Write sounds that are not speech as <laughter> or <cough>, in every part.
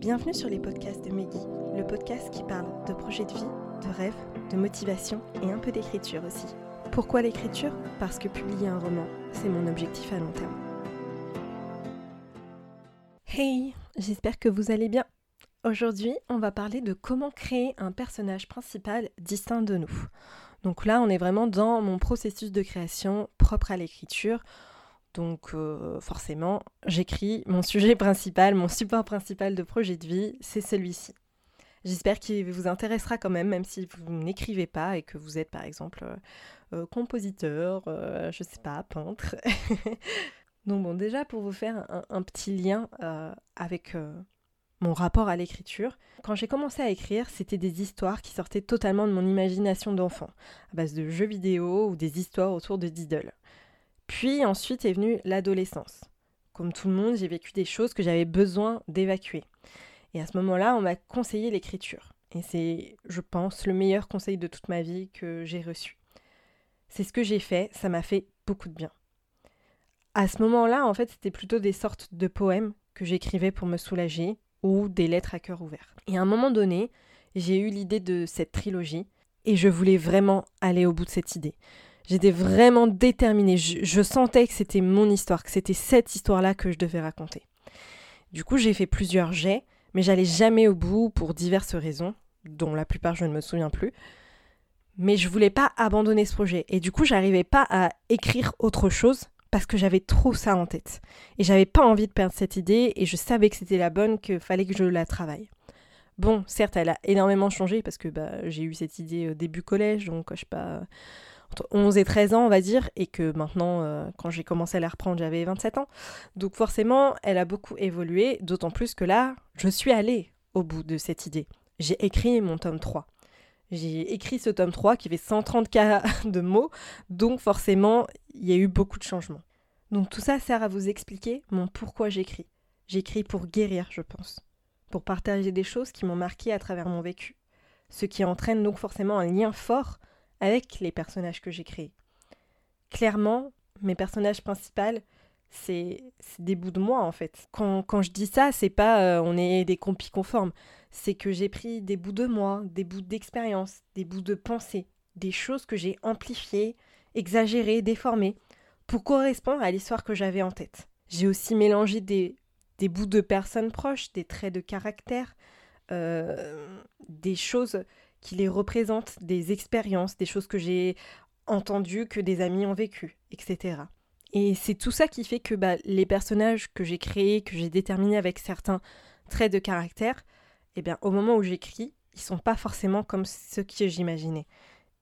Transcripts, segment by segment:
Bienvenue sur les podcasts de Meggy, le podcast qui parle de projets de vie, de rêves, de motivation et un peu d'écriture aussi. Pourquoi l'écriture? Parce que publier un roman, c'est mon objectif à long terme. Hey, j'espère que vous allez bien. Aujourd'hui, on va parler de comment créer un personnage principal distinct de nous. Donc là, on est vraiment dans mon processus de création propre à l'écriture. Donc euh, forcément, j'écris mon sujet <laughs> principal, mon support principal de projet de vie, c'est celui-ci. J'espère qu'il vous intéressera quand même, même si vous n'écrivez pas et que vous êtes par exemple euh, euh, compositeur, je sais pas, peintre. <laughs> Donc bon, déjà pour vous faire un, petit lien avec mon rapport à l'écriture, quand j'ai commencé à écrire, c'était des histoires qui sortaient totalement de mon imagination d'enfant, à base de jeux vidéo ou des histoires autour de Diddle. Puis ensuite est venue l'adolescence. Comme tout le monde, j'ai vécu des choses que j'avais besoin d'évacuer. Et à ce moment-là, on m'a conseillé l'écriture. Et c'est, je pense, le meilleur conseil de toute ma vie que j'ai reçu. C'est ce que j'ai fait, ça m'a fait beaucoup de bien. À ce moment-là, en fait, c'était plutôt des sortes de poèmes que j'écrivais pour me soulager ou des lettres à cœur ouvert. Et à un moment donné, j'ai eu l'idée de cette trilogie et je voulais vraiment aller au bout de cette idée. J'étais vraiment déterminée. Je, sentais que c'était mon histoire, que c'était cette histoire-là que je devais raconter. Du coup, j'ai fait plusieurs jets, mais j'allais jamais au bout pour diverses raisons, dont la plupart je ne me souviens plus. Mais je voulais pas abandonner ce projet. Et du coup, j'arrivais pas à écrire autre chose parce que j'avais trop ça en tête. Et j'avais pas envie de perdre cette idée et je savais que c'était la bonne, qu'il fallait que je la travaille. Bon, certes, elle a énormément changé parce que bah, j'ai eu cette idée au début collège, donc je sais pas, entre 11 et 13 ans, on va dire, et que maintenant, euh, quand j'ai commencé à la reprendre, j'avais 27 ans. Donc forcément, elle a beaucoup évolué, d'autant plus que là, je suis allée au bout de cette idée. J'ai écrit mon tome 3. J'ai écrit ce tome 3 qui fait 130 cas <laughs> de mots, donc forcément, il y a eu beaucoup de changements. Donc tout ça sert à vous expliquer mon pourquoi j'écris. J'écris pour guérir, je pense. Pour partager des choses qui m'ont marqué à travers mon vécu. Ce qui entraîne donc forcément un lien fort avec les personnages que j'ai créés. Clairement, mes personnages principaux, c'est des bouts de moi en fait. Quand, quand je dis ça, c'est pas euh, on est des compis conformes, c'est que j'ai pris des bouts de moi, des bouts d'expérience, des bouts de pensée, des choses que j'ai amplifiées, exagérées, déformées, pour correspondre à l'histoire que j'avais en tête. J'ai aussi mélangé des, des bouts de personnes proches, des traits de caractère, euh, des choses qui les représentent, des expériences, des choses que j'ai entendues, que des amis ont vécues, etc. Et c'est tout ça qui fait que bah, les personnages que j'ai créés, que j'ai déterminés avec certains traits de caractère, eh bien, au moment où j'écris, ils sont pas forcément comme ceux que j'imaginais.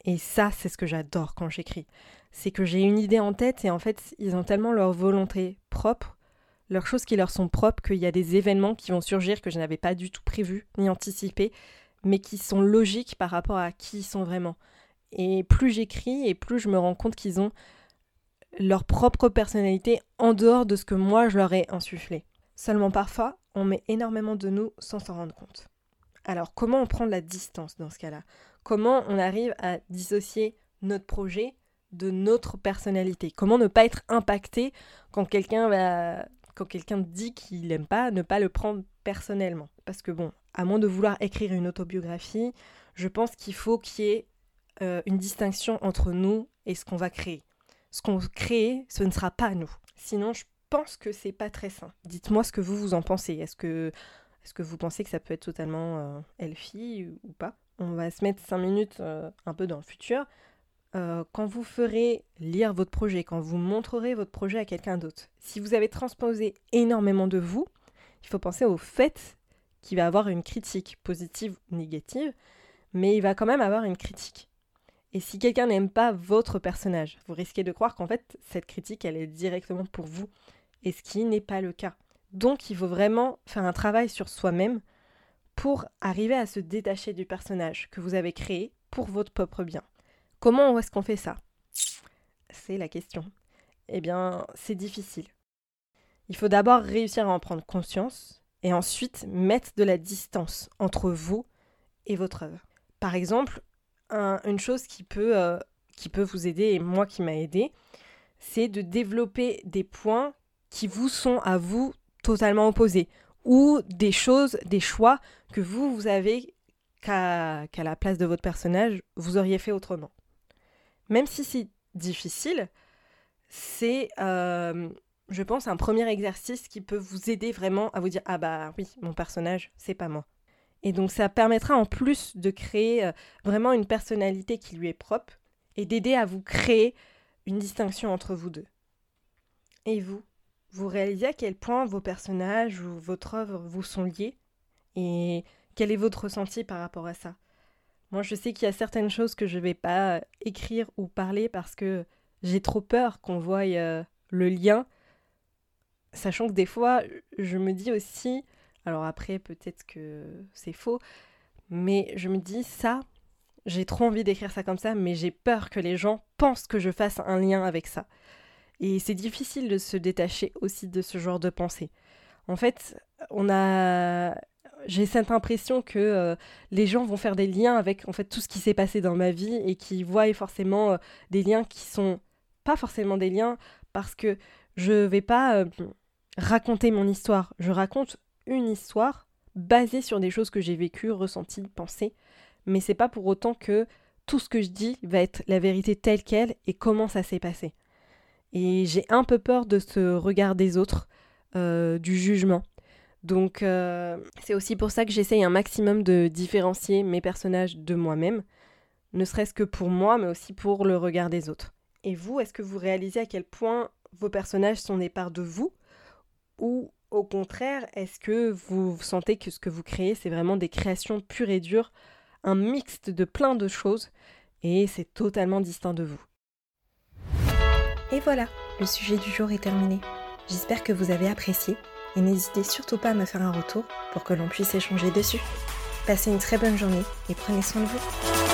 Et ça, c'est ce que j'adore quand j'écris. C'est que j'ai une idée en tête et en fait, ils ont tellement leur volonté propre, leurs choses qui leur sont propres, qu'il y a des événements qui vont surgir que je n'avais pas du tout prévu ni anticipé mais qui sont logiques par rapport à qui ils sont vraiment. Et plus j'écris et plus je me rends compte qu'ils ont leur propre personnalité en dehors de ce que moi je leur ai insufflé. Seulement parfois, on met énormément de nous sans s'en rendre compte. Alors comment on prend de la distance dans ce cas-là? Comment on arrive à dissocier notre projet de notre personnalité? Comment ne pas être impacté quand quelqu'un quand dit qu'il n'aime pas, ne pas le prendre personnellement? Parce que bon, à moins de vouloir écrire une autobiographie, je pense qu'il faut qu'il y ait euh, une distinction entre nous et ce qu'on va créer. Ce qu'on crée, ce ne sera pas nous. Sinon, je pense que c'est pas très sain. Dites-moi ce que vous vous en pensez. Est-ce que, est que vous pensez que ça peut être totalement euh, elfie ou pas? On va se mettre cinq minutes euh, un peu dans le futur. quand vous ferez lire votre projet, quand vous montrerez votre projet à quelqu'un d'autre, si vous avez transposé énormément de vous, il faut penser au fait qui va avoir une critique, positive ou négative, mais il va quand même avoir une critique. Et si quelqu'un n'aime pas votre personnage, vous risquez de croire qu'en fait, cette critique, elle est directement pour vous, et ce qui n'est pas le cas. Donc, il faut vraiment faire un travail sur soi-même pour arriver à se détacher du personnage que vous avez créé pour votre propre bien. Comment est-ce qu'on fait ça? C'est la question. Eh bien, c'est difficile. Il faut d'abord réussir à en prendre conscience et ensuite mettre de la distance entre vous et votre œuvre. Par exemple, une chose qui peut, euh, qui peut vous aider, et moi qui m'a aidé, c'est de développer des points qui vous sont à vous totalement opposés, ou des choses, des choix que vous, vous avez qu'à la place de votre personnage, vous auriez fait autrement. Même si c'est difficile, c'est, euh, je pense, un premier exercice qui peut vous aider vraiment à vous dire Ah bah oui, mon personnage, c'est pas moi. Et donc ça permettra en plus de créer euh, vraiment une personnalité qui lui est propre et d'aider à vous créer une distinction entre vous deux. Et vous Vous réalisez à quel point vos personnages ou votre œuvre vous sont liés Et quel est votre ressenti par rapport à ça? Moi, je sais qu'il y a certaines choses que je ne vais pas écrire ou parler parce que j'ai trop peur qu'on voie euh, le lien, sachant que des fois, je me dis aussi, alors après, peut-être que c'est faux, mais je me dis ça, j'ai trop envie d'écrire ça comme ça, mais j'ai peur que les gens pensent que je fasse un lien avec ça. Et c'est difficile de se détacher aussi de ce genre de pensée. En fait, on a j'ai cette impression que euh, les gens vont faire des liens avec en fait tout ce qui s'est passé dans ma vie et qui voient forcément euh, des liens qui sont pas forcément des liens parce que je vais pas euh, raconter mon histoire, je raconte une histoire basée sur des choses que j'ai vécues, ressenties, pensées, mais c'est pas pour autant que tout ce que je dis va être la vérité telle qu'elle et comment ça s'est passé. Et j'ai un peu peur de ce regard des autres, euh, du jugement. Donc euh, c'est aussi pour ça que j'essaye un maximum de différencier mes personnages de moi-même, ne serait-ce que pour moi, mais aussi pour le regard des autres. Et vous, est-ce que vous réalisez à quel point vos personnages sont des parts de vous Ou au contraire, est-ce que vous sentez que ce que vous créez, c'est vraiment des créations pures et dures, un mixte de plein de choses, et c'est totalement distinct de vous? Et voilà, le sujet du jour est terminé. J'espère que vous avez apprécié, et n'hésitez surtout pas à me faire un retour pour que l'on puisse échanger dessus. Passez une très bonne journée et prenez soin de vous.